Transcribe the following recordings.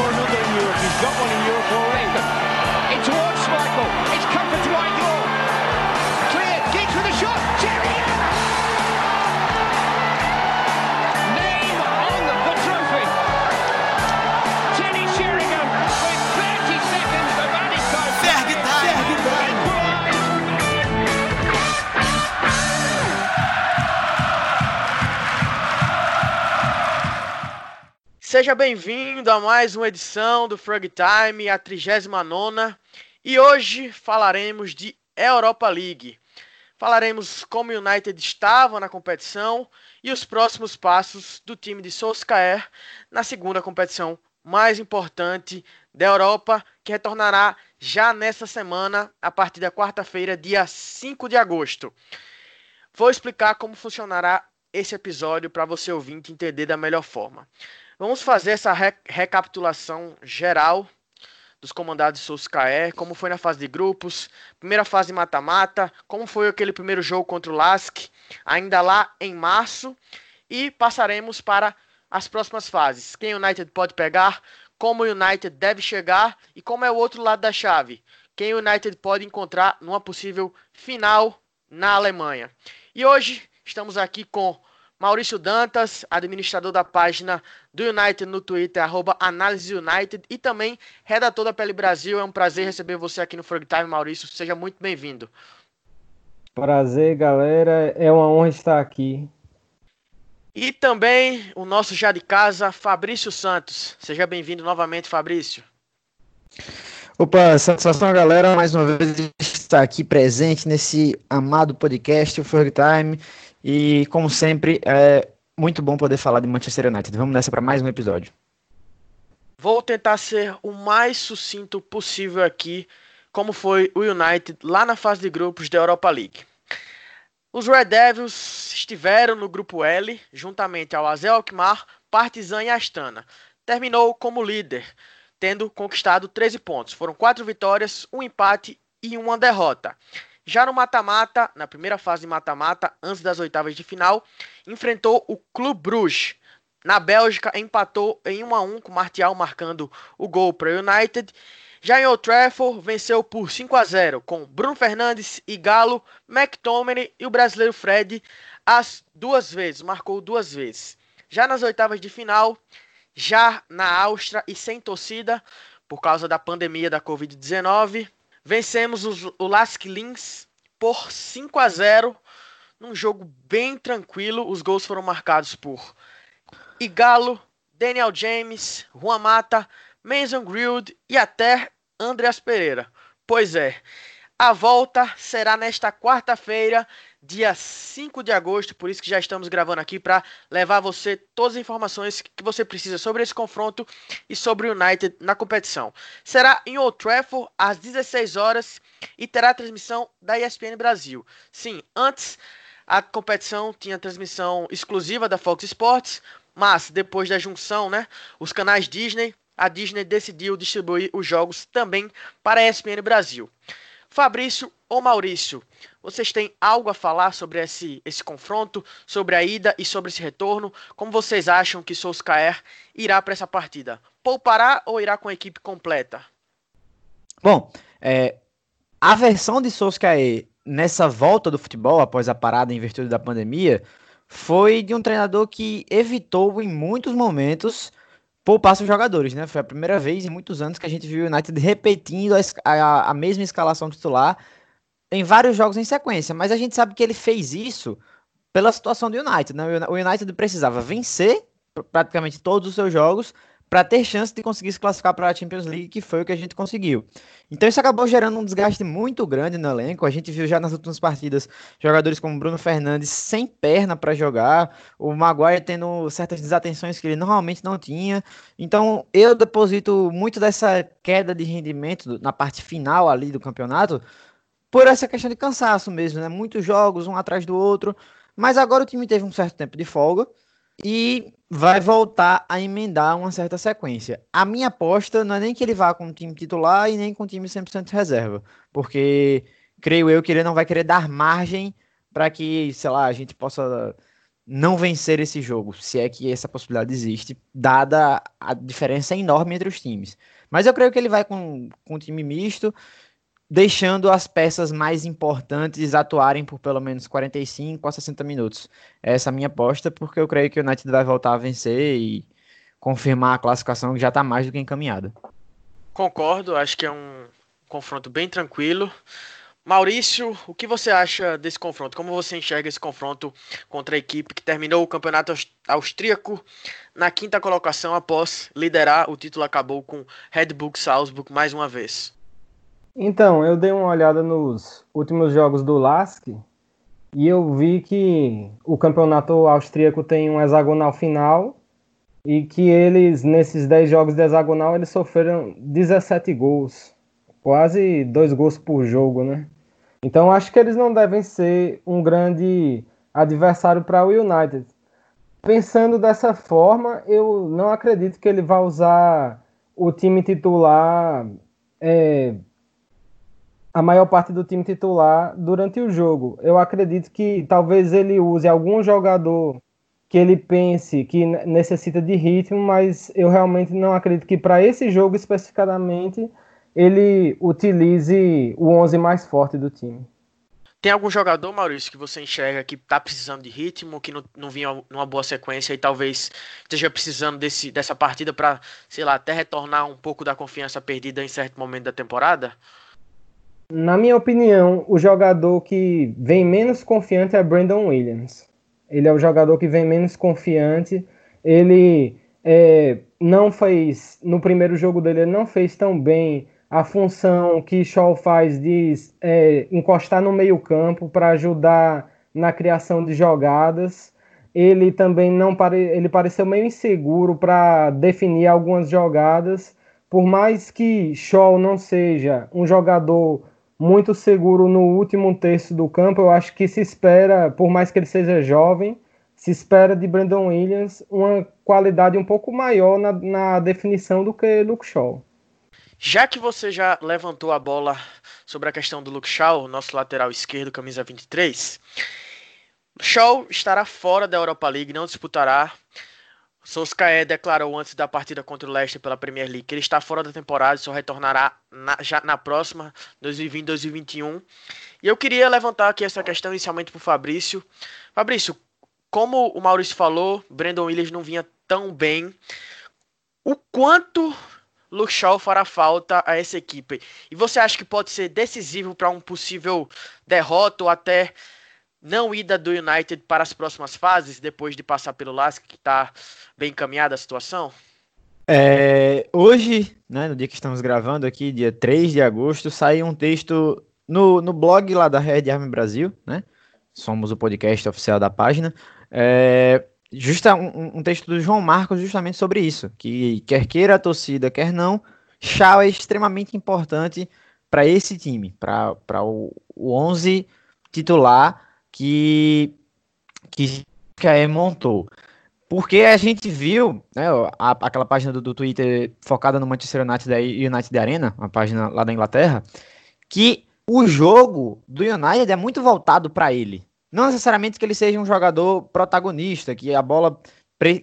score another in Europe. He's got one in Europe already. It's towards Michael. It's Seja bem-vindo a mais uma edição do Frog Time, a 39 e hoje falaremos de Europa League. Falaremos como o United estava na competição e os próximos passos do time de Solskjaer na segunda competição mais importante da Europa, que retornará já nessa semana, a partir da quarta-feira, dia 5 de agosto. Vou explicar como funcionará esse episódio para você ouvinte entender da melhor forma. Vamos fazer essa re recapitulação geral dos comandados de Solskjaer, como foi na fase de grupos, primeira fase mata-mata, como foi aquele primeiro jogo contra o Lask, ainda lá em março, e passaremos para as próximas fases. Quem o United pode pegar, como o United deve chegar e como é o outro lado da chave. Quem o United pode encontrar numa possível final na Alemanha. E hoje estamos aqui com Maurício Dantas, administrador da página do United no Twitter, arroba Análise United, e também redator da Pele Brasil. É um prazer receber você aqui no Frog Time, Maurício. Seja muito bem-vindo. Prazer, galera. É uma honra estar aqui. E também o nosso já de casa, Fabrício Santos. Seja bem-vindo novamente, Fabrício. Opa, satisfação, galera. Mais uma vez estar aqui presente nesse amado podcast, o Frog Time. E, como sempre, é muito bom poder falar de Manchester United. Vamos nessa para mais um episódio. Vou tentar ser o mais sucinto possível aqui, como foi o United lá na fase de grupos da Europa League. Os Red Devils estiveram no grupo L, juntamente ao Azel Alkmaar, Partizan e Astana. Terminou como líder, tendo conquistado 13 pontos. Foram quatro vitórias, um empate e uma derrota. Já no mata-mata, na primeira fase de mata-mata, antes das oitavas de final, enfrentou o Clube Bruges. Na Bélgica, empatou em 1 a 1 com Martial marcando o gol para o United. Já em Old Trafford, venceu por 5 a 0 com Bruno Fernandes e Galo, McTominay e o brasileiro Fred as duas vezes, marcou duas vezes. Já nas oitavas de final, já na Áustria e sem torcida, por causa da pandemia da Covid-19, Vencemos os, o Lask Linz por 5 a 0 num jogo bem tranquilo. Os gols foram marcados por Igalo, Daniel James, Juan Mata, Mason Grilled e até Andreas Pereira. Pois é, a volta será nesta quarta-feira, dia 5 de agosto, por isso que já estamos gravando aqui para levar a você todas as informações que você precisa sobre esse confronto e sobre o United na competição. Será em Old Trafford às 16 horas e terá transmissão da ESPN Brasil. Sim, antes a competição tinha transmissão exclusiva da Fox Sports, mas depois da junção, né, os canais Disney, a Disney decidiu distribuir os jogos também para a ESPN Brasil. Fabrício ou Maurício, vocês têm algo a falar sobre esse, esse confronto, sobre a ida e sobre esse retorno? Como vocês acham que Solskjaer irá para essa partida? Poupará ou irá com a equipe completa? Bom, é, a versão de Solskjaer nessa volta do futebol, após a parada em virtude da pandemia, foi de um treinador que evitou em muitos momentos poupar seus jogadores, né? Foi a primeira vez em muitos anos que a gente viu o United repetindo a, a, a, mesma escalação titular em vários jogos em sequência, mas a gente sabe que ele fez isso pela situação do United, né? O United precisava vencer praticamente todos os seus jogos para ter chance de conseguir se classificar para a Champions League, que foi o que a gente conseguiu. Então isso acabou gerando um desgaste muito grande no elenco. A gente viu já nas últimas partidas jogadores como Bruno Fernandes sem perna para jogar, o Maguire tendo certas desatenções que ele normalmente não tinha. Então eu deposito muito dessa queda de rendimento na parte final ali do campeonato por essa questão de cansaço mesmo, né? Muitos jogos um atrás do outro. Mas agora o time teve um certo tempo de folga e vai voltar a emendar uma certa sequência. A minha aposta não é nem que ele vá com o time titular e nem com o time 100% de reserva, porque creio eu que ele não vai querer dar margem para que, sei lá, a gente possa não vencer esse jogo, se é que essa possibilidade existe, dada a diferença enorme entre os times. Mas eu creio que ele vai com, com um time misto, deixando as peças mais importantes atuarem por pelo menos 45 a 60 minutos. Essa é a minha aposta, porque eu creio que o United vai voltar a vencer e confirmar a classificação que já está mais do que encaminhada. Concordo, acho que é um confronto bem tranquilo. Maurício, o que você acha desse confronto? Como você enxerga esse confronto contra a equipe que terminou o campeonato austríaco na quinta colocação após liderar? O título acabou com Red Bull Salzburg mais uma vez. Então, eu dei uma olhada nos últimos jogos do LASK e eu vi que o campeonato austríaco tem um hexagonal final e que eles, nesses 10 jogos de hexagonal, eles sofreram 17 gols quase dois gols por jogo, né? Então acho que eles não devem ser um grande adversário para o United. Pensando dessa forma, eu não acredito que ele vá usar o time titular, é, a maior parte do time titular durante o jogo. Eu acredito que talvez ele use algum jogador que ele pense que necessita de ritmo, mas eu realmente não acredito que para esse jogo especificamente ele utilize o 11 mais forte do time. Tem algum jogador, Maurício, que você enxerga que está precisando de ritmo, que não, não vinha numa boa sequência e talvez esteja precisando desse, dessa partida para, sei lá, até retornar um pouco da confiança perdida em certo momento da temporada? Na minha opinião, o jogador que vem menos confiante é Brandon Williams. Ele é o jogador que vem menos confiante. Ele é, não fez, no primeiro jogo dele, ele não fez tão bem a função que Shaw faz de é, encostar no meio campo para ajudar na criação de jogadas. Ele também não pare... ele pareceu meio inseguro para definir algumas jogadas. Por mais que Shaw não seja um jogador muito seguro no último terço do campo, eu acho que se espera, por mais que ele seja jovem, se espera de Brandon Williams uma qualidade um pouco maior na, na definição do que Luke Shaw. Já que você já levantou a bola sobre a questão do Luke Shaw, nosso lateral esquerdo, camisa 23, Shaw estará fora da Europa League, não disputará. Solskjaer declarou antes da partida contra o Leicester pela Premier League que ele está fora da temporada e só retornará na, já na próxima, 2020-2021. E eu queria levantar aqui essa questão inicialmente para o Fabrício. Fabrício, como o Maurício falou, Brandon Williams não vinha tão bem. O quanto Luke Shaw fará falta a essa equipe. E você acha que pode ser decisivo para um possível derrota ou até não ida do United para as próximas fases, depois de passar pelo Lask, que está bem encaminhada a situação? É, hoje, né, no dia que estamos gravando aqui, dia 3 de agosto, saiu um texto no, no blog lá da Red Army Brasil, né? Somos o podcast oficial da página. É, justa um, um, texto do João Marcos justamente sobre isso, que quer queira a torcida, quer não, Shaw é extremamente importante para esse time, para o, o 11 titular que que Caê montou. Porque a gente viu, né, a, aquela página do, do, Twitter focada no Manchester United da United Arena, uma página lá da Inglaterra, que o jogo do United é muito voltado para ele. Não necessariamente que ele seja um jogador protagonista, que a bola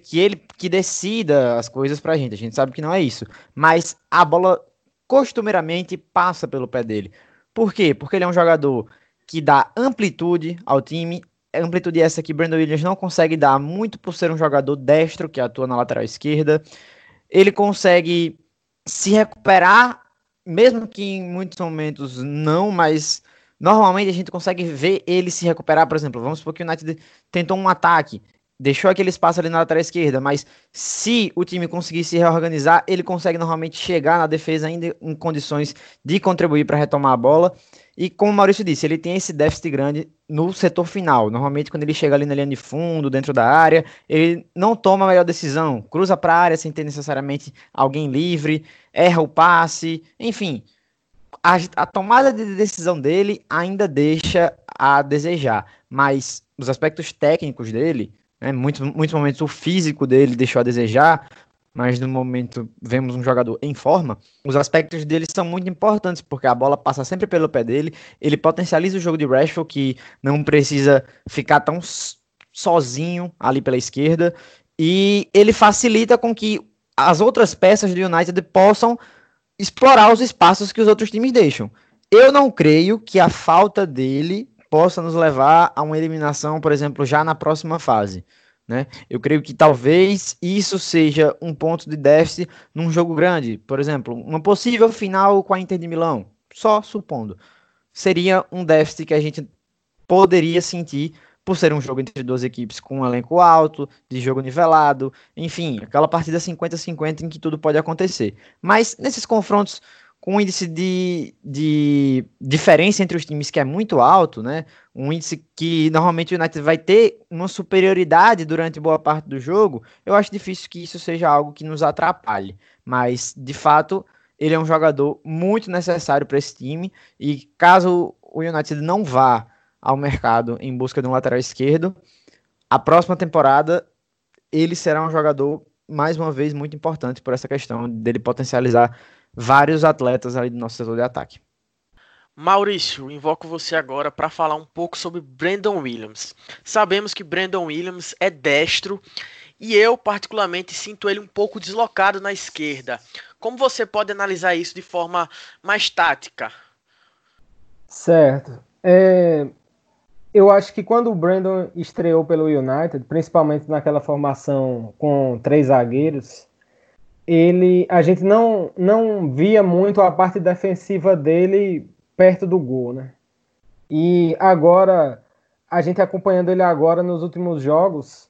que ele que decida as coisas pra gente. A gente sabe que não é isso, mas a bola costumeiramente passa pelo pé dele. Por quê? Porque ele é um jogador que dá amplitude ao time, amplitude essa que Brandon Williams não consegue dar muito por ser um jogador destro que atua na lateral esquerda. Ele consegue se recuperar, mesmo que em muitos momentos não, mas Normalmente a gente consegue ver ele se recuperar, por exemplo, vamos supor que o United tentou um ataque, deixou aquele espaço ali na lateral esquerda, mas se o time conseguir se reorganizar, ele consegue normalmente chegar na defesa ainda em condições de contribuir para retomar a bola. E como o Maurício disse, ele tem esse déficit grande no setor final. Normalmente, quando ele chega ali na linha de fundo, dentro da área, ele não toma a melhor decisão, cruza para a área sem ter necessariamente alguém livre, erra o passe, enfim. A, a tomada de decisão dele ainda deixa a desejar, mas os aspectos técnicos dele, né, muitos, muitos momentos o físico dele deixou a desejar, mas no momento vemos um jogador em forma, os aspectos dele são muito importantes, porque a bola passa sempre pelo pé dele, ele potencializa o jogo de Rashford, que não precisa ficar tão sozinho ali pela esquerda e ele facilita com que as outras peças do United possam explorar os espaços que os outros times deixam. Eu não creio que a falta dele possa nos levar a uma eliminação, por exemplo, já na próxima fase. Né? Eu creio que talvez isso seja um ponto de déficit num jogo grande. Por exemplo, uma possível final com a Inter de Milão, só supondo. Seria um déficit que a gente poderia sentir por ser um jogo entre duas equipes com um elenco alto, de jogo nivelado, enfim, aquela partida 50-50 em que tudo pode acontecer. Mas nesses confrontos com um índice de, de diferença entre os times que é muito alto, né? Um índice que normalmente o United vai ter uma superioridade durante boa parte do jogo, eu acho difícil que isso seja algo que nos atrapalhe. Mas, de fato, ele é um jogador muito necessário para esse time e caso o United não vá ao mercado em busca de um lateral esquerdo. A próxima temporada ele será um jogador mais uma vez muito importante por essa questão dele potencializar vários atletas ali do nosso setor de ataque. Maurício, invoco você agora para falar um pouco sobre Brandon Williams. Sabemos que Brandon Williams é destro e eu particularmente sinto ele um pouco deslocado na esquerda. Como você pode analisar isso de forma mais tática? Certo. É, eu acho que quando o Brandon estreou pelo United, principalmente naquela formação com três zagueiros, ele, a gente não, não via muito a parte defensiva dele perto do gol, né? E agora, a gente acompanhando ele agora nos últimos jogos,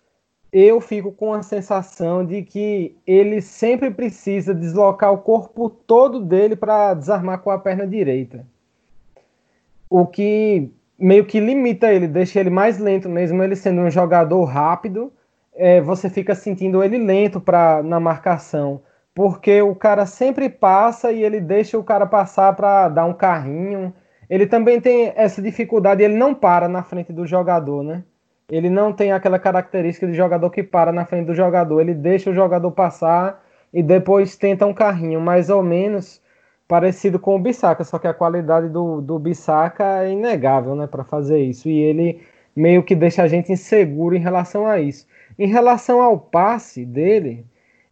eu fico com a sensação de que ele sempre precisa deslocar o corpo todo dele para desarmar com a perna direita. O que meio que limita ele, deixa ele mais lento, mesmo ele sendo um jogador rápido, é, você fica sentindo ele lento pra, na marcação, porque o cara sempre passa e ele deixa o cara passar para dar um carrinho. Ele também tem essa dificuldade, ele não para na frente do jogador, né? Ele não tem aquela característica de jogador que para na frente do jogador, ele deixa o jogador passar e depois tenta um carrinho, mais ou menos parecido com o Bissaka, só que a qualidade do, do Bissaka é inegável, né, para fazer isso. E ele meio que deixa a gente inseguro em relação a isso. Em relação ao passe dele,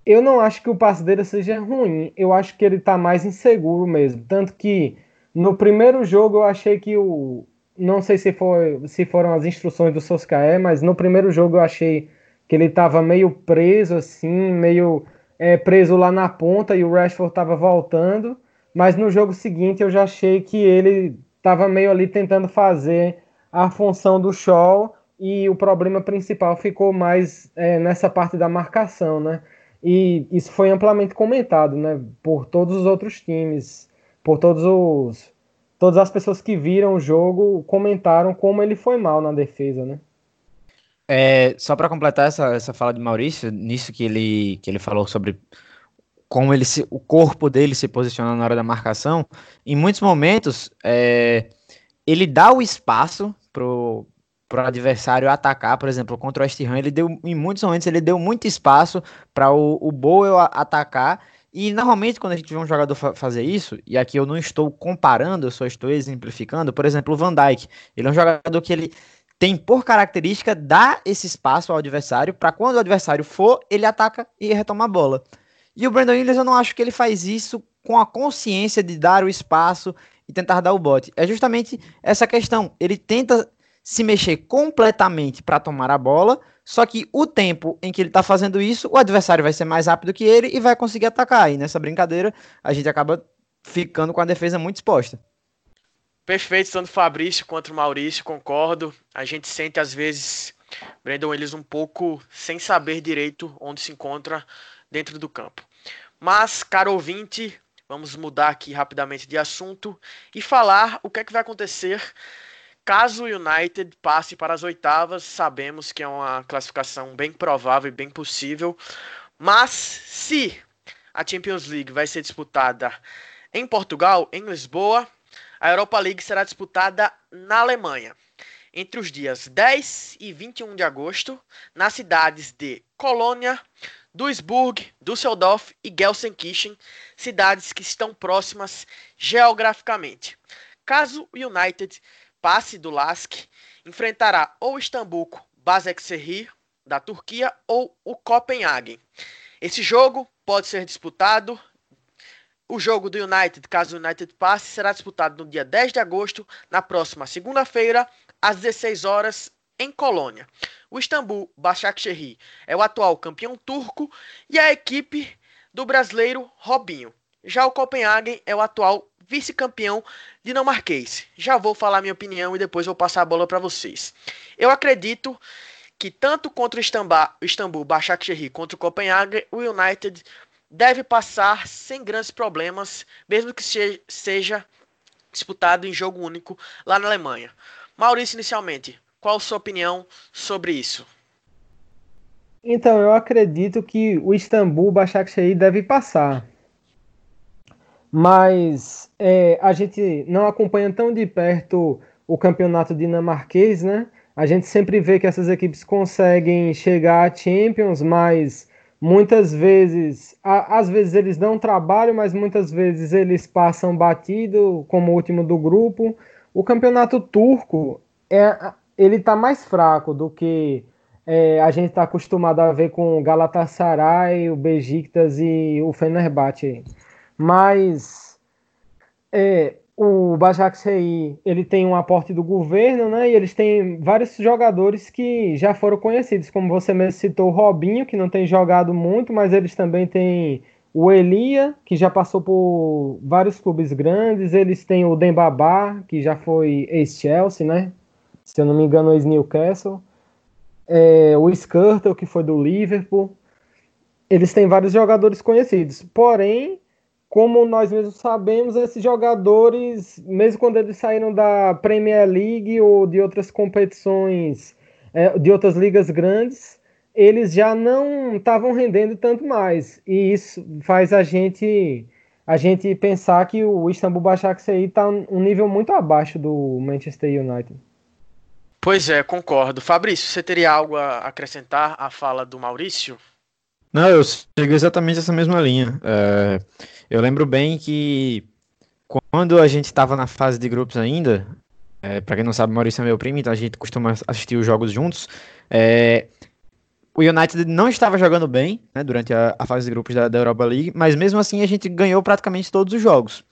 eu não acho que o passe dele seja ruim. Eu acho que ele tá mais inseguro mesmo. Tanto que no primeiro jogo eu achei que o. Não sei se, foi, se foram as instruções do Soscaé, mas no primeiro jogo eu achei que ele tava meio preso, assim, meio é, preso lá na ponta e o Rashford tava voltando mas no jogo seguinte eu já achei que ele estava meio ali tentando fazer a função do Shaw e o problema principal ficou mais é, nessa parte da marcação, né? E isso foi amplamente comentado, né? Por todos os outros times, por todos os todas as pessoas que viram o jogo comentaram como ele foi mal na defesa, né? É, só para completar essa, essa fala de Maurício, nisso que ele, que ele falou sobre como ele se, o corpo dele se posiciona na hora da marcação, em muitos momentos é, ele dá o espaço pro para o adversário atacar, por exemplo, contra o West Ham, ele deu em muitos momentos ele deu muito espaço para o, o Boel atacar e normalmente quando a gente vê um jogador fa fazer isso, e aqui eu não estou comparando, eu só estou exemplificando, por exemplo, o Van Dijk, ele é um jogador que ele tem por característica dar esse espaço ao adversário para quando o adversário for, ele ataca e retoma a bola. E o Brandon Williams, eu não acho que ele faz isso com a consciência de dar o espaço e tentar dar o bote. É justamente essa questão. Ele tenta se mexer completamente para tomar a bola, só que o tempo em que ele está fazendo isso, o adversário vai ser mais rápido que ele e vai conseguir atacar. E nessa brincadeira, a gente acaba ficando com a defesa muito exposta. Perfeito, tanto Fabrício quanto Maurício, concordo. A gente sente às vezes Brandon Williams um pouco sem saber direito onde se encontra dentro do campo. Mas, caro ouvinte, vamos mudar aqui rapidamente de assunto e falar o que é que vai acontecer caso o United passe para as oitavas. Sabemos que é uma classificação bem provável e bem possível, mas se a Champions League vai ser disputada em Portugal, em Lisboa, a Europa League será disputada na Alemanha entre os dias 10 e 21 de agosto, nas cidades de Colônia, Duisburg, Düsseldorf e Gelsenkirchen, cidades que estão próximas geograficamente. Caso o United passe do LASK, enfrentará ou Istambul, Basaksehir da Turquia ou o Copenhagen. Esse jogo pode ser disputado. O jogo do United, caso o United passe, será disputado no dia 10 de agosto, na próxima segunda-feira, às 16 horas, em Colônia. O Istambul Başakşehir é o atual campeão turco e a equipe do brasileiro Robinho. Já o Copenhagen é o atual vice-campeão dinamarquês. Já vou falar minha opinião e depois vou passar a bola para vocês. Eu acredito que tanto contra o Istambul, Istambul Başakşehir contra o Copenhagen, o United deve passar sem grandes problemas, mesmo que seja disputado em jogo único lá na Alemanha. Maurício, inicialmente, qual a sua opinião sobre isso? Então, eu acredito que o Istambul Başakşehir deve passar. Mas é, a gente não acompanha tão de perto o campeonato dinamarquês, né? A gente sempre vê que essas equipes conseguem chegar a Champions, mas muitas vezes, a, às vezes eles dão trabalho, mas muitas vezes eles passam batido como último do grupo. O campeonato turco é, ele está mais fraco do que é, a gente está acostumado a ver com o Galatasaray, o Besiktas e o Fenerbahçe. Mas é, o Başakşehir, ele tem um aporte do governo, né? E eles têm vários jogadores que já foram conhecidos, como você mesmo citou o Robinho, que não tem jogado muito, mas eles também têm o Elia, que já passou por vários clubes grandes, eles têm o Dembabá, que já foi ex-Chelsea, né? Se eu não me engano, ex-Newcastle. É, o Skirtle, que foi do Liverpool. Eles têm vários jogadores conhecidos. Porém, como nós mesmos sabemos, esses jogadores, mesmo quando eles saíram da Premier League ou de outras competições, é, de outras ligas grandes, eles já não estavam rendendo tanto mais. E isso faz a gente a gente pensar que o Istanbul Başakşehir está um nível muito abaixo do Manchester United. Pois é, concordo. Fabrício, você teria algo a acrescentar à fala do Maurício? Não, eu sigo exatamente essa mesma linha. É, eu lembro bem que quando a gente estava na fase de grupos ainda, é, para quem não sabe, Maurício é meu primo, então a gente costuma assistir os jogos juntos. É, o United não estava jogando bem né, durante a, a, fase de grupos da, da Europa League, mas mesmo assim a gente ganhou praticamente todos os jogos.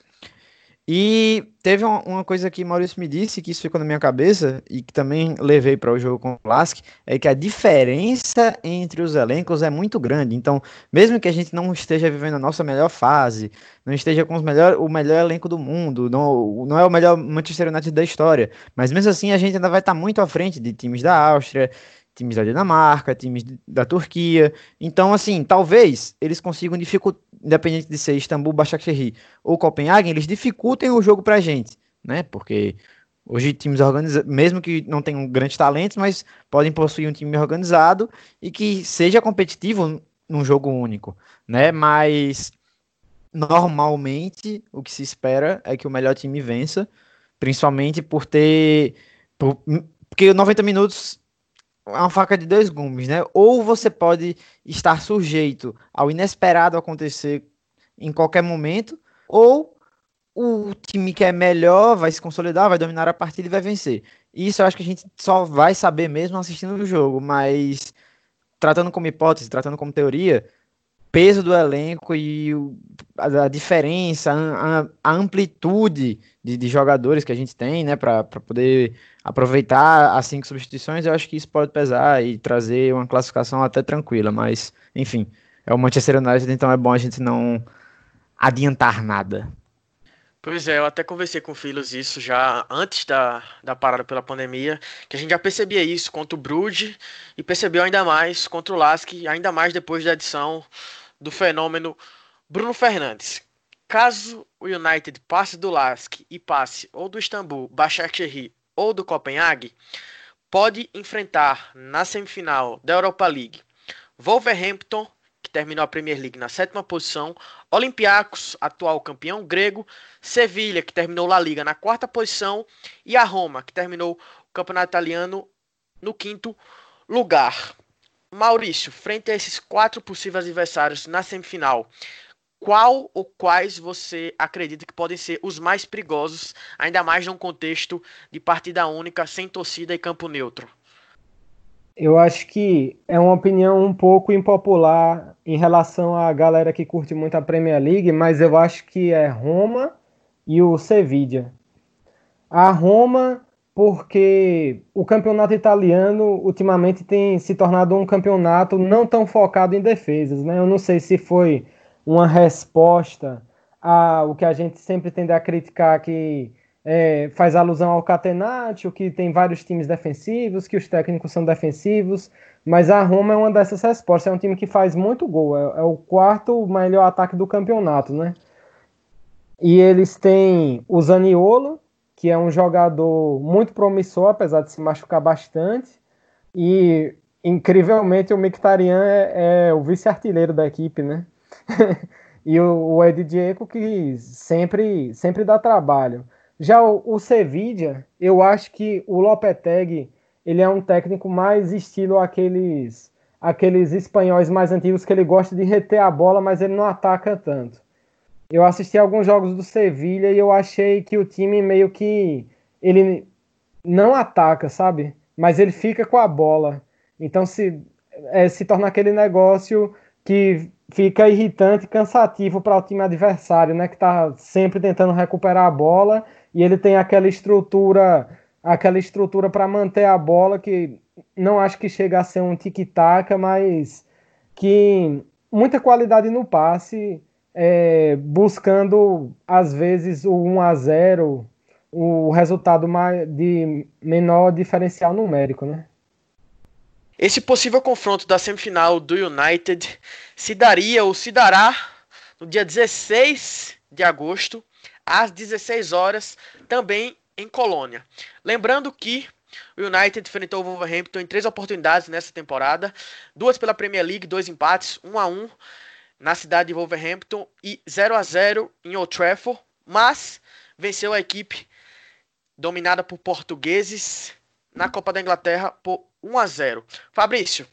E teve uma, coisa que Maurício me disse, que isso ficou na minha cabeça, e que também levei para o jogo com o Lask, é que a diferença entre os elencos é muito grande. Então, mesmo que a gente não esteja vivendo a nossa melhor fase, não esteja com melhor, o melhor elenco do mundo, não, não é o melhor Manchester United da história, mas mesmo assim a gente ainda vai estar muito à frente de times da Áustria, times da Dinamarca, times da Turquia. Então, assim, talvez eles consigam dificultar, independente de ser Istambul, Başakşehir ou Copenhagen, eles dificultem o jogo pra gente, né? Porque hoje times organizados, mesmo que não tenham grandes talentos, mas podem possuir um time organizado e que seja competitivo num jogo único, né? Mas normalmente o que se espera é que o melhor time vença, principalmente por ter por, porque 90 minutos uma faca de dois gumes, né? Ou você pode estar sujeito ao inesperado acontecer em qualquer momento, ou o time que é melhor vai se consolidar, vai dominar a partida e vai vencer. Isso eu acho que a gente só vai saber mesmo assistindo o jogo, mas tratando como hipótese, tratando como teoria, peso do elenco e a, diferença, a, a amplitude de, de, jogadores que a gente tem, né, para poder aproveitar as cinco substituições, eu acho que isso pode pesar e trazer uma classificação até tranquila, mas enfim, é o Manchester United, então é bom a gente não adiantar nada. Pois é, eu até conversei com o Filhos isso já antes da, da parada pela pandemia, que a gente já percebia isso contra o Brude e percebeu ainda mais contra o Lask, ainda mais depois da edição do fenômeno Bruno Fernandes. Caso o United passe do Lask e passe ou do Istambul, Başakşehir ou do Copenhague, pode enfrentar na semifinal da Europa League Wolverhampton, que terminou a Premier League na sétima posição, Olympiacos, atual campeão grego, Sevilha, que terminou La Liga na quarta posição, e a Roma, que terminou o campeonato italiano no quinto lugar. Maurício, frente a esses quatro possíveis adversários na semifinal, qual ou quais você acredita que podem ser os mais perigosos, ainda mais num contexto de partida única, sem torcida e campo neutro? Eu acho que é uma opinião um pouco impopular em relação à galera que curte muito a Premier League, mas eu acho que é Roma e o Sevilla. A Roma, porque o campeonato italiano ultimamente tem se tornado um campeonato não tão focado em defesas, né? Eu não sei se foi uma resposta ao que a gente sempre tende a criticar que é, faz alusão ao Catenaccio, que tem vários times defensivos, que os técnicos são defensivos, mas a Roma é uma dessas respostas. É um time que faz muito gol, é, é o quarto melhor ataque do campeonato, né? E eles têm o Zaniolo, que é um jogador muito promissor, apesar de se machucar bastante, e incrivelmente o Mkhitaryan é, é o vice-artilheiro da equipe, né? e o, o Ed Diego que sempre, sempre dá trabalho. Já o, o Sevilla, eu acho que o Lopetegui, ele é um técnico mais estilo aqueles aqueles espanhóis mais antigos que ele gosta de reter a bola, mas ele não ataca tanto. Eu assisti alguns jogos do Sevilla e eu achei que o time meio que ele não ataca, sabe? Mas ele fica com a bola. Então se é, se torna aquele negócio que fica irritante e cansativo para o time adversário, né? Que está sempre tentando recuperar a bola e ele tem aquela estrutura, aquela estrutura para manter a bola que não acho que chega a ser um tic-tac, mas que muita qualidade no passe, é, buscando às vezes o 1 a 0, o resultado de menor diferencial numérico, né? Esse possível confronto da semifinal do United se daria ou se dará no dia 16 de agosto às 16 horas, também em Colônia. Lembrando que o United enfrentou o Wolverhampton em três oportunidades nessa temporada, duas pela Premier League, dois empates, um a um na cidade de Wolverhampton e 0 a 0 em Old Trafford, mas venceu a equipe dominada por portugueses na Copa da Inglaterra por 1 a 0. Fabrício,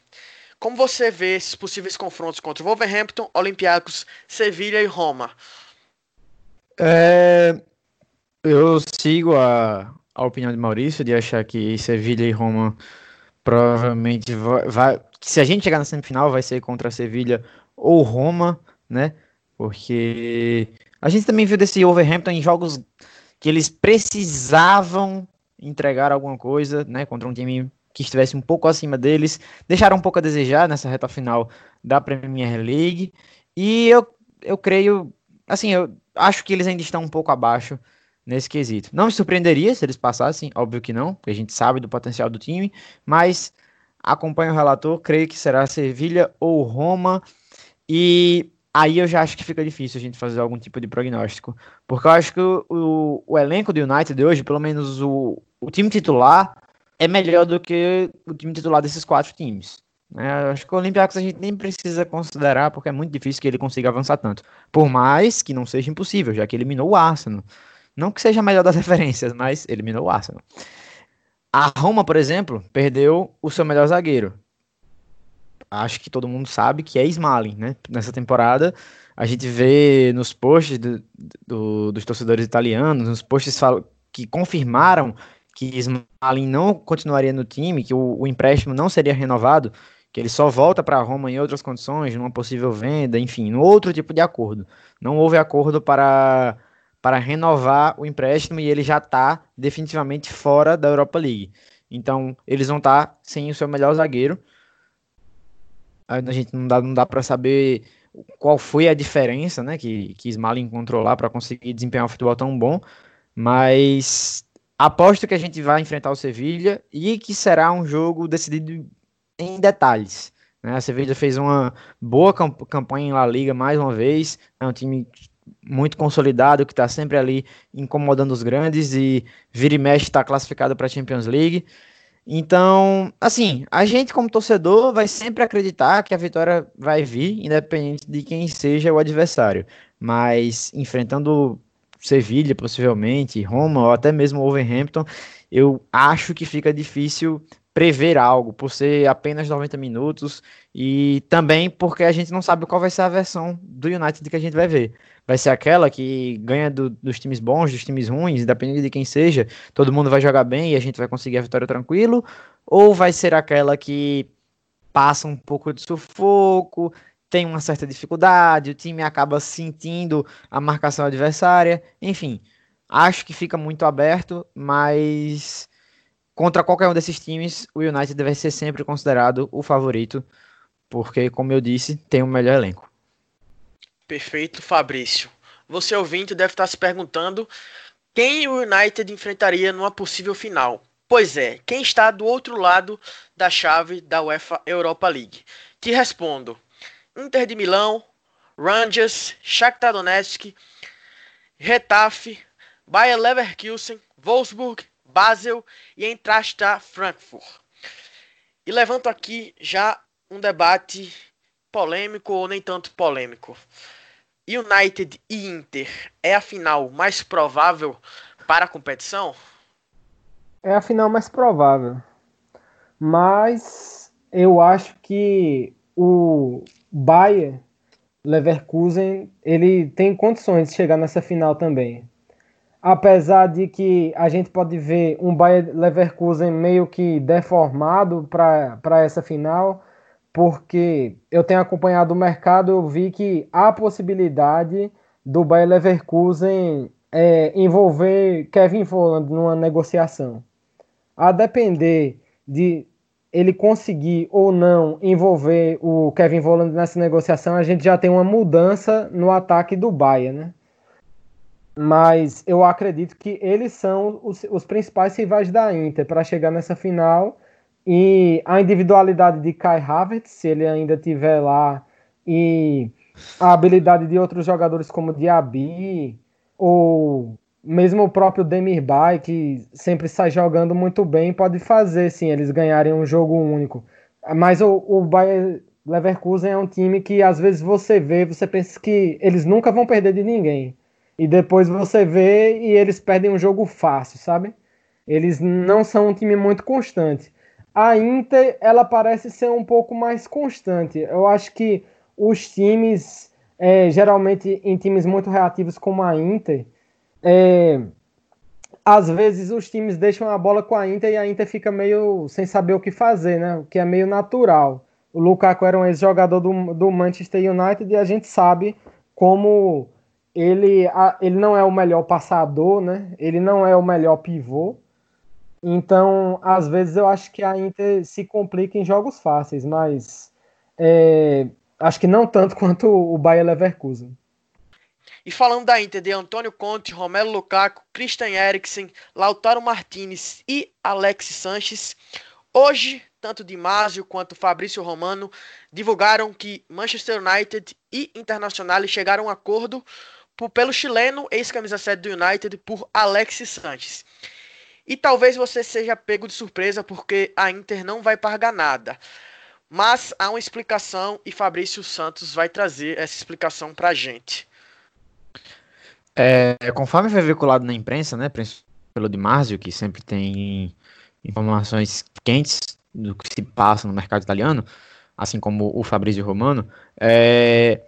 como você vê esses possíveis confrontos contra Wolverhampton, Olympiacos, Sevilha e Roma? É, eu sigo a, a opinião de Maurício de achar que Sevilha e Roma provavelmente vai, vai, Se a gente chegar na semifinal, vai ser contra Sevilha ou Roma, né? Porque a gente também viu desse Overhampton em jogos que eles precisavam entregar alguma coisa, né? Contra um time que estivesse um pouco acima deles, deixaram um pouco a desejar nessa reta final da Premier League. E eu, eu creio, assim, eu acho que eles ainda estão um pouco abaixo nesse quesito. Não me surpreenderia se eles passassem, óbvio que não, porque a gente sabe do potencial do time, mas acompanho o relator, creio que será Sevilha ou Roma, e aí eu já acho que fica difícil a gente fazer algum tipo de prognóstico, porque eu acho que o, o, elenco do United hoje, pelo menos o, o time titular, é melhor do que o time titular desses quatro times. É, acho que o Olympiacos a gente nem precisa considerar, porque é muito difícil que ele consiga avançar tanto. Por mais que não seja impossível, já que eliminou o Arsenal. Não que seja a melhor das referências, mas eliminou o Arsenal. A Roma, por exemplo, perdeu o seu melhor zagueiro. Acho que todo mundo sabe que é Smalling, né? Nessa temporada, a gente vê nos posts do, do, dos torcedores italianos, nos posts que confirmaram que Smalling não continuaria no time, que o, o empréstimo não seria renovado, que ele só volta para Roma em outras condições, numa possível venda, enfim, no outro tipo de acordo. Não houve acordo para, para renovar o empréstimo e ele já está definitivamente fora da Europa League. Então, eles vão estar tá sem o seu melhor zagueiro. A gente não dá, não dá para saber qual foi a diferença né, que, que Smalling encontrou lá para conseguir desempenhar um futebol tão bom, mas aposto que a gente vai enfrentar o Sevilha e que será um jogo decidido em detalhes. Né? A Sevilla fez uma boa campanha em La Liga mais uma vez, é um time muito consolidado que está sempre ali incomodando os grandes e vira e mexe está classificado para a Champions League. Então, assim, a gente como torcedor vai sempre acreditar que a vitória vai vir, independente de quem seja o adversário. Mas enfrentando Sevilha, possivelmente, Roma ou até mesmo Wolverhampton, eu acho que fica difícil prever algo, por ser apenas 90 minutos e também porque a gente não sabe qual vai ser a versão do United que a gente vai ver. Vai ser aquela que ganha do, dos times bons, dos times ruins, dependendo de quem seja, todo mundo vai jogar bem e a gente vai conseguir a vitória tranquilo, ou vai ser aquela que passa um pouco de sufoco, tem uma certa dificuldade, o time acaba sentindo a marcação adversária, enfim. Acho que fica muito aberto, mas contra qualquer um desses times, o United deve ser sempre considerado o favorito, porque, como eu disse, tem o um melhor elenco. Perfeito, Fabrício. Você ouvinte deve estar se perguntando quem o United enfrentaria numa possível final. Pois é, quem está do outro lado da chave da UEFA Europa League? Te respondo: Inter de Milão, Rangers, Shakhtar Donetsk, Retafe, Bayer Leverkusen, Wolfsburg, Basel e Eintracht Frankfurt. E levanto aqui já um debate polêmico ou nem tanto polêmico. United e Inter é a final mais provável para a competição? É a final mais provável. Mas eu acho que o Bayer Leverkusen ele tem condições de chegar nessa final também. Apesar de que a gente pode ver um Bayer Leverkusen meio que deformado para essa final, porque eu tenho acompanhado o mercado, eu vi que há possibilidade do Bayer Leverkusen é, envolver Kevin Volland numa negociação. A depender de ele conseguir ou não envolver o Kevin Volland nessa negociação, a gente já tem uma mudança no ataque do Bayern, né? Mas eu acredito que eles são os, os principais rivais da Inter para chegar nessa final e a individualidade de Kai Havertz, se ele ainda tiver lá, e a habilidade de outros jogadores como Diaby, ou mesmo o próprio Demir Bay, que sempre sai jogando muito bem, pode fazer sim eles ganharem um jogo único. Mas o, o Bayer Leverkusen é um time que às vezes você vê, você pensa que eles nunca vão perder de ninguém. E depois você vê e eles perdem um jogo fácil, sabe? Eles não são um time muito constante a Inter ela parece ser um pouco mais constante. Eu acho que os times, é, geralmente em times muito reativos como a Inter, é, às vezes os times deixam a bola com a Inter e a Inter fica meio sem saber o que fazer, né? O que é meio natural. O Lukaku era um ex-jogador do, do Manchester United e a gente sabe como ele, ele não é o melhor passador, né? Ele não é o melhor pivô, então, às vezes eu acho que a Inter se complica em jogos fáceis, mas é, acho que não tanto quanto o Bayer Leverkusen. E falando da Inter de Antônio Conte, Romelo Lukaku, Christian Eriksen, Lautaro Martinez e Alex Sanches, hoje tanto Di quanto Fabrício Romano divulgaram que Manchester United e Internacional chegaram a um acordo por, pelo chileno ex-camisa 7 do United por Alex Sanches. E talvez você seja pego de surpresa porque a Inter não vai pagar nada. Mas há uma explicação e Fabrício Santos vai trazer essa explicação para a gente. É, conforme foi veiculado na imprensa, né, pelo Di Marzio, que sempre tem informações quentes do que se passa no mercado italiano, assim como o Fabrício Romano, é,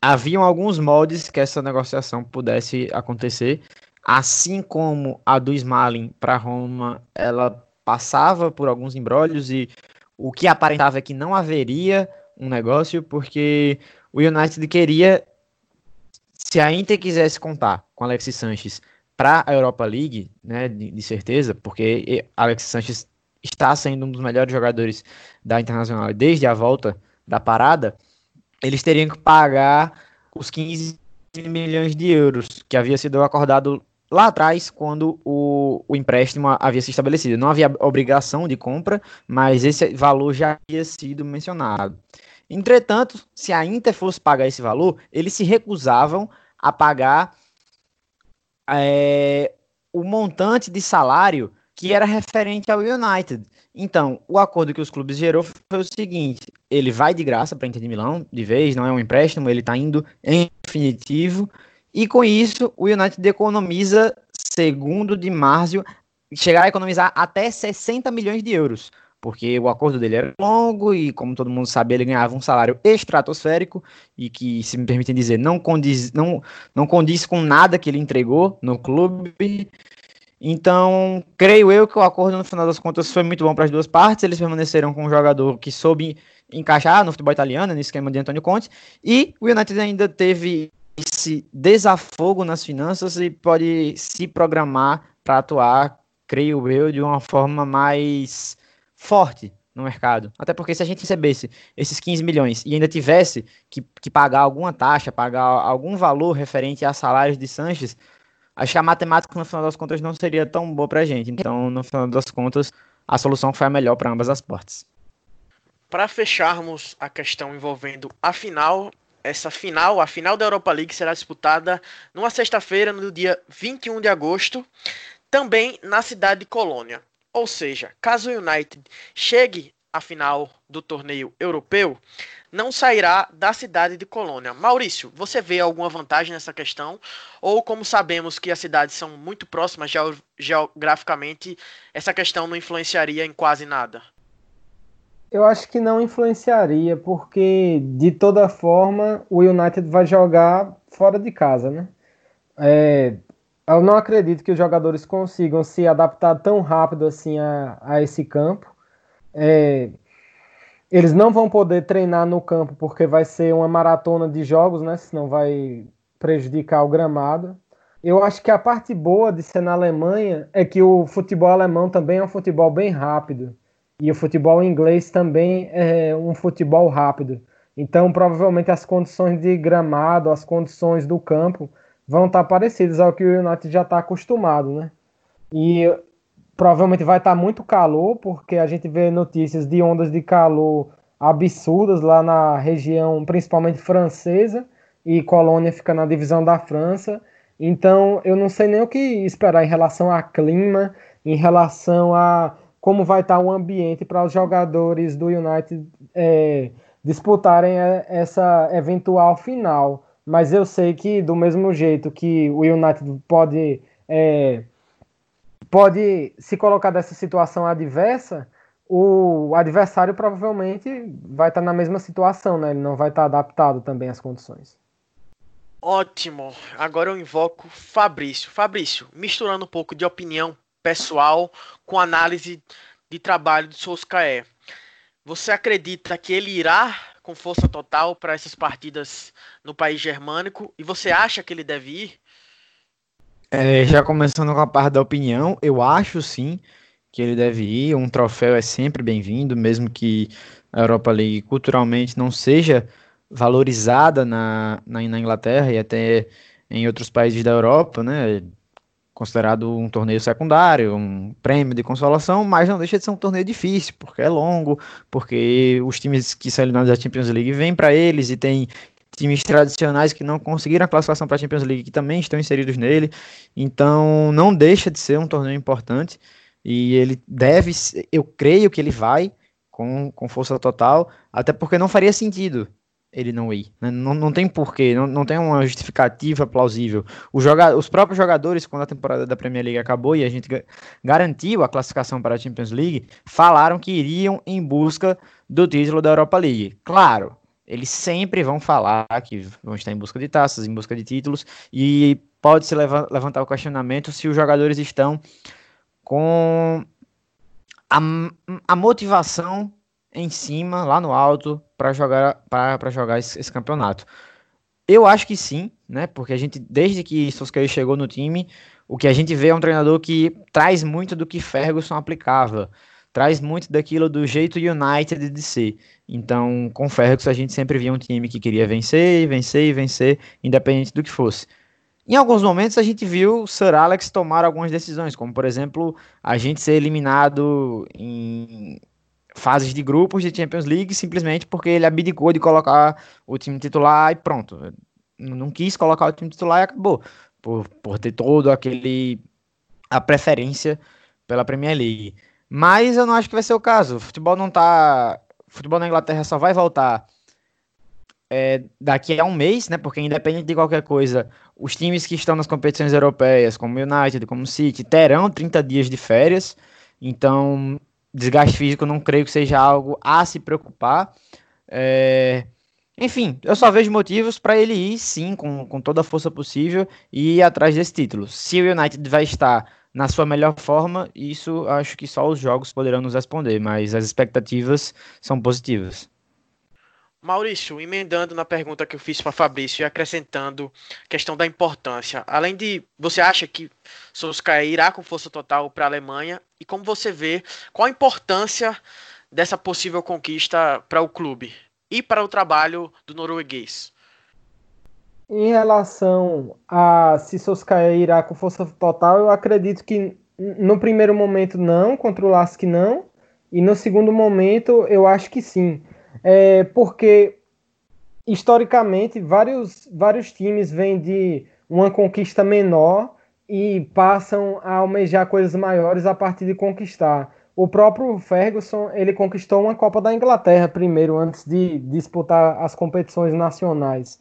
haviam alguns moldes que essa negociação pudesse acontecer Assim como a do Smalling para Roma, ela passava por alguns embrólios e o que aparentava é que não haveria um negócio, porque o United queria, se a Inter quisesse contar com Alexis Sanches para a Europa League, né, de, de, certeza, porque Alexis Sanches está sendo um dos melhores jogadores da Internacional desde a volta da parada, eles teriam que pagar os 15 milhões de euros que havia sido acordado lá atrás, quando o, o empréstimo havia se estabelecido. Não havia obrigação de compra, mas esse valor já havia sido mencionado. Entretanto, se a Inter fosse pagar esse valor, eles se recusavam a pagar é, o montante de salário que era referente ao United. Então, o acordo que os clubes gerou foi o seguinte: ele vai de graça para Inter de Milão, de vez, não é um empréstimo, ele está indo em definitivo. E com isso, o United economiza, segundo de Marzio, chegar a economizar até 60 milhões de euros. Porque o acordo dele era longo e, como todo mundo sabe, ele ganhava um salário estratosférico e que, se me permitem dizer, não condiz, não, não condiz com nada que ele entregou no clube. Então, creio eu que o acordo no final das contas foi muito bom para as duas partes. Eles permaneceram com um jogador que soube encaixar no futebol italiano, no esquema de Antônio Conte, e o United ainda teve esse desafogo nas finanças e pode se programar para atuar, creio eu, de uma forma mais forte no mercado. Até porque se a gente recebesse esses 15 milhões e ainda tivesse que, que pagar alguma taxa, pagar algum valor referente a salários de Sanches, acho que a matemática no final das contas não seria tão boa para a gente. Então, no final das contas, a solução foi a melhor para ambas as partes. Para fecharmos a questão envolvendo a final, essa final, a final da Europa League será disputada numa sexta-feira, no dia 21 de agosto, também na cidade de Colônia. Ou seja, caso o United chegue à final do torneio europeu, não sairá da cidade de Colônia. Maurício, você vê alguma vantagem nessa questão? Ou como sabemos que as cidades são muito próximas geograficamente, essa questão não influenciaria em quase nada? Eu acho que não influenciaria, porque de toda forma o United vai jogar fora de casa, né? É, eu não acredito que os jogadores consigam se adaptar tão rápido assim a, a esse campo. É, eles não vão poder treinar no campo porque vai ser uma maratona de jogos, né? Senão vai prejudicar o gramado. Eu acho que a parte boa de ser na Alemanha é que o futebol alemão também é um futebol bem rápido. E o futebol inglês também é um futebol rápido. Então, provavelmente, as condições de gramado, as condições do campo vão estar parecidas ao que o United já está acostumado, né? E provavelmente vai estar muito calor, porque a gente vê notícias de ondas de calor absurdas lá na região, principalmente francesa, e Colônia fica na divisão da França. Então, eu não sei nem o que esperar em relação a clima, em relação a como vai estar o ambiente para os jogadores do United é, disputarem é, essa eventual final mas eu sei que do mesmo jeito que o United pode é, pode se colocar dessa situação adversa, o adversário provavelmente vai estar na mesma situação, né? Ele não vai estar adaptado também às condições. Ótimo. Agora eu invoco Fabrício. Fabrício, misturando um pouco de opinião pessoal com análise de trabalho de Solskjaer. Você acredita que ele irá com força total para essas partidas no país germânico e você acha que ele deve ir? É, já começando com a parte da opinião, eu acho sim que ele deve ir. Um troféu é sempre bem-vindo, mesmo que a Europa League culturalmente não seja valorizada na, na, na Inglaterra e até em outros países da Europa, né? Considerado um torneio secundário, um prêmio de consolação, mas não deixa de ser um torneio difícil, porque é longo, porque os times que são eliminados da Champions League vêm para eles e tem times tradicionais que não conseguiram a classificação para a Champions League que também estão inseridos nele. Então, não deixa de ser um torneio importante e ele deve, eu creio que ele vai com, com força total, até porque não faria sentido ele não ir. Né? Não, não tem porquê, não, não tem uma justificativa plausível. Joga, os próprios jogadores, quando a temporada da Premier League acabou e a gente garantiu a classificação para a Champions League, falaram que iriam em busca do título da Europa League. Claro, eles sempre vão falar que vão estar em busca de taças, em busca de títulos, e pode-se levantar o questionamento se os jogadores estão com a, a motivação em cima, lá no alto, para jogar, para jogar esse, esse, campeonato. Eu acho que sim, né? Porque a gente, desde que Solskjaer chegou no time, o que a gente vê é um treinador que traz muito do que Ferguson aplicava, traz muito daquilo do jeito United de ser. Então, com Ferguson a gente sempre via um time que queria vencer, vencer e vencer, independente do que fosse. Em alguns momentos a gente viu Sir Alex tomar algumas decisões, como por exemplo a gente ser eliminado em fases de grupos de Champions League simplesmente porque ele abdicou de colocar o time titular e pronto. Não quis colocar o time titular e acabou. Por, por ter todo aquele. a preferência pela Premier League. Mas eu não acho que vai ser o caso. O futebol não tá. O futebol na Inglaterra só vai voltar é, daqui a um mês, né? Porque independente de qualquer coisa, os times que estão nas competições europeias, como o United, como o City, terão 30 dias de férias. Então, desgaste físico não creio que seja algo a se preocupar. É... Enfim, eu só vejo motivos para ele ir sim, com, com toda a força possível, e ir atrás desse título. Se o United vai estar na sua melhor forma. Isso acho que só os jogos poderão nos responder, mas as expectativas são positivas. Maurício, emendando na pergunta que eu fiz para Fabrício e acrescentando a questão da importância. Além de você acha que Solskjaer irá com força total para a Alemanha e como você vê qual a importância dessa possível conquista para o clube e para o trabalho do norueguês? Em relação a se Solskjaer irá com força total, eu acredito que no primeiro momento não, contra o Lask não, e no segundo momento eu acho que sim é, porque historicamente vários, vários times vêm de uma conquista menor e passam a almejar coisas maiores a partir de conquistar. O próprio Ferguson ele conquistou uma Copa da Inglaterra primeiro antes de disputar as competições nacionais.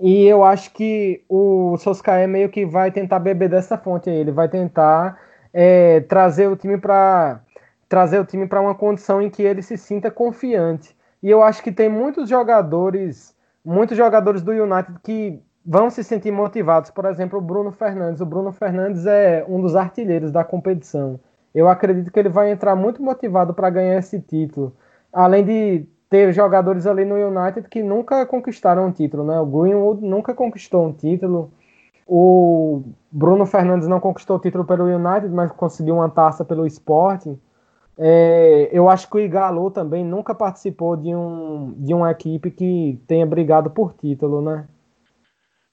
E eu acho que o Solskjaer meio que vai tentar beber dessa fonte aí. Ele vai tentar é, trazer o time para trazer o time para uma condição em que ele se sinta confiante. E eu acho que tem muitos jogadores, muitos jogadores do United que vão se sentir motivados. Por exemplo, o Bruno Fernandes. O Bruno Fernandes é um dos artilheiros da competição. Eu acredito que ele vai entrar muito motivado para ganhar esse título. Além de ter jogadores ali no United que nunca conquistaram um título, né? O Greenwood nunca conquistou um título. O Bruno Fernandes não conquistou o título pelo United, mas conseguiu uma taça pelo Sporting. É, eu acho que o Igalo também nunca participou de, um, de uma equipe que tenha brigado por título, né?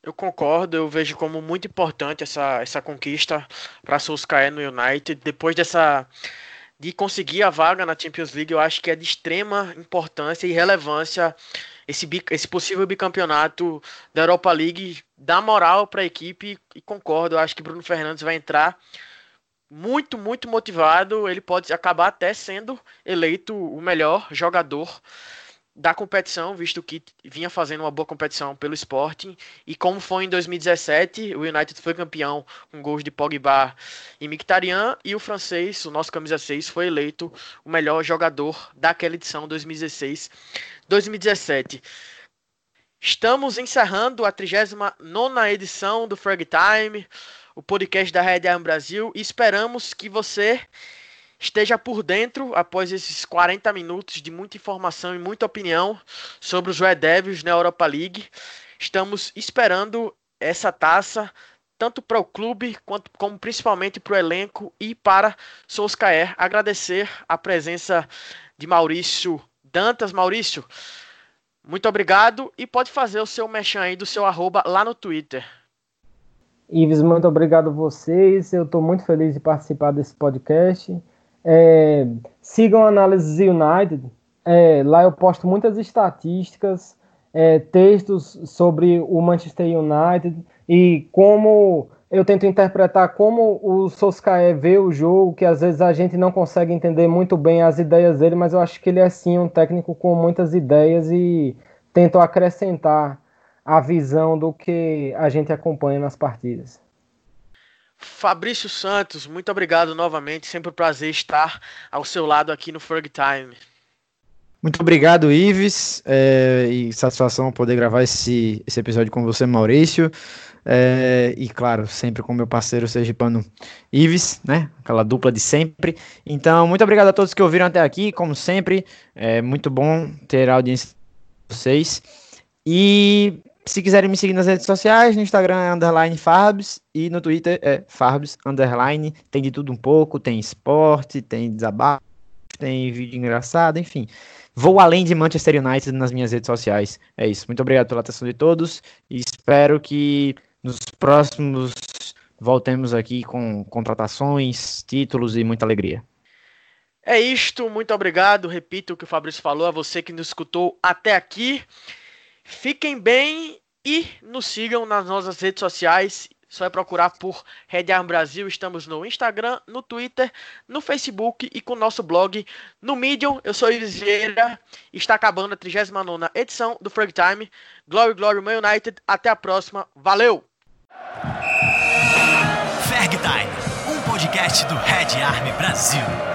Eu concordo, eu vejo como muito importante essa, essa conquista para Solskjaer no United. Depois dessa de conseguir a vaga na Champions League, eu acho que é de extrema importância e relevância esse, esse possível bicampeonato da Europa League, dá moral para a equipe e concordo, eu acho que Bruno Fernandes vai entrar muito, muito motivado, ele pode acabar até sendo eleito o melhor jogador da competição, visto que vinha fazendo uma boa competição pelo Sporting. E como foi em 2017, o United foi campeão com gols de Pogba e Mkhitaryan, e o francês, o nosso camisa 6, foi eleito o melhor jogador daquela edição 2016-2017. Estamos encerrando a 39ª edição do Frag Time o podcast da Red Brasil e esperamos que você esteja por dentro após esses 40 minutos de muita informação e muita opinião sobre os Red Devils na Europa League. Estamos esperando essa taça tanto para o clube quanto como principalmente para o elenco e para Solskjaer. Agradecer a presença de Maurício Dantas. Maurício, muito obrigado e pode fazer o seu mechan aí do seu arroba lá no Twitter. Ives, muito obrigado a vocês. Eu estou muito feliz de participar desse podcast. É, sigam Análises United. É, lá eu posto muitas estatísticas, é, textos sobre o Manchester United e como eu tento interpretar como o Solskjaer vê o jogo, que às vezes a gente não consegue entender muito bem as ideias dele, mas eu acho que ele é sim um técnico com muitas ideias e tento acrescentar a visão do que a gente acompanha nas partidas. Fabrício Santos, muito obrigado novamente. Sempre um prazer estar ao seu lado aqui no Frog Time. Muito obrigado, Ives, é, e satisfação poder gravar esse, esse episódio com você, Maurício. É, e claro, sempre com meu parceiro Sergipano Ives, né? Aquela dupla de sempre. Então, muito obrigado a todos que ouviram até aqui, como sempre. É muito bom ter a audiência de vocês. E se quiserem me seguir nas redes sociais, no Instagram é underline Farbs e no Twitter é Farbs underline. Tem de tudo um pouco, tem esporte, tem desabafo, tem vídeo engraçado, enfim. Vou além de Manchester United nas minhas redes sociais. É isso. Muito obrigado pela atenção de todos e espero que nos próximos voltemos aqui com contratações, títulos e muita alegria. É isto, muito obrigado. Repito o que o Fabrício falou, a você que nos escutou até aqui. Fiquem bem e nos sigam nas nossas redes sociais. Só é procurar por Red Arm Brasil. Estamos no Instagram, no Twitter, no Facebook e com o nosso blog no Medium. Eu sou Ives Vieira. Está acabando a 39 edição do Frag Time. Glory, Glory, Man United. Até a próxima. Valeu! Ferg Time, um podcast do Red Army Brasil.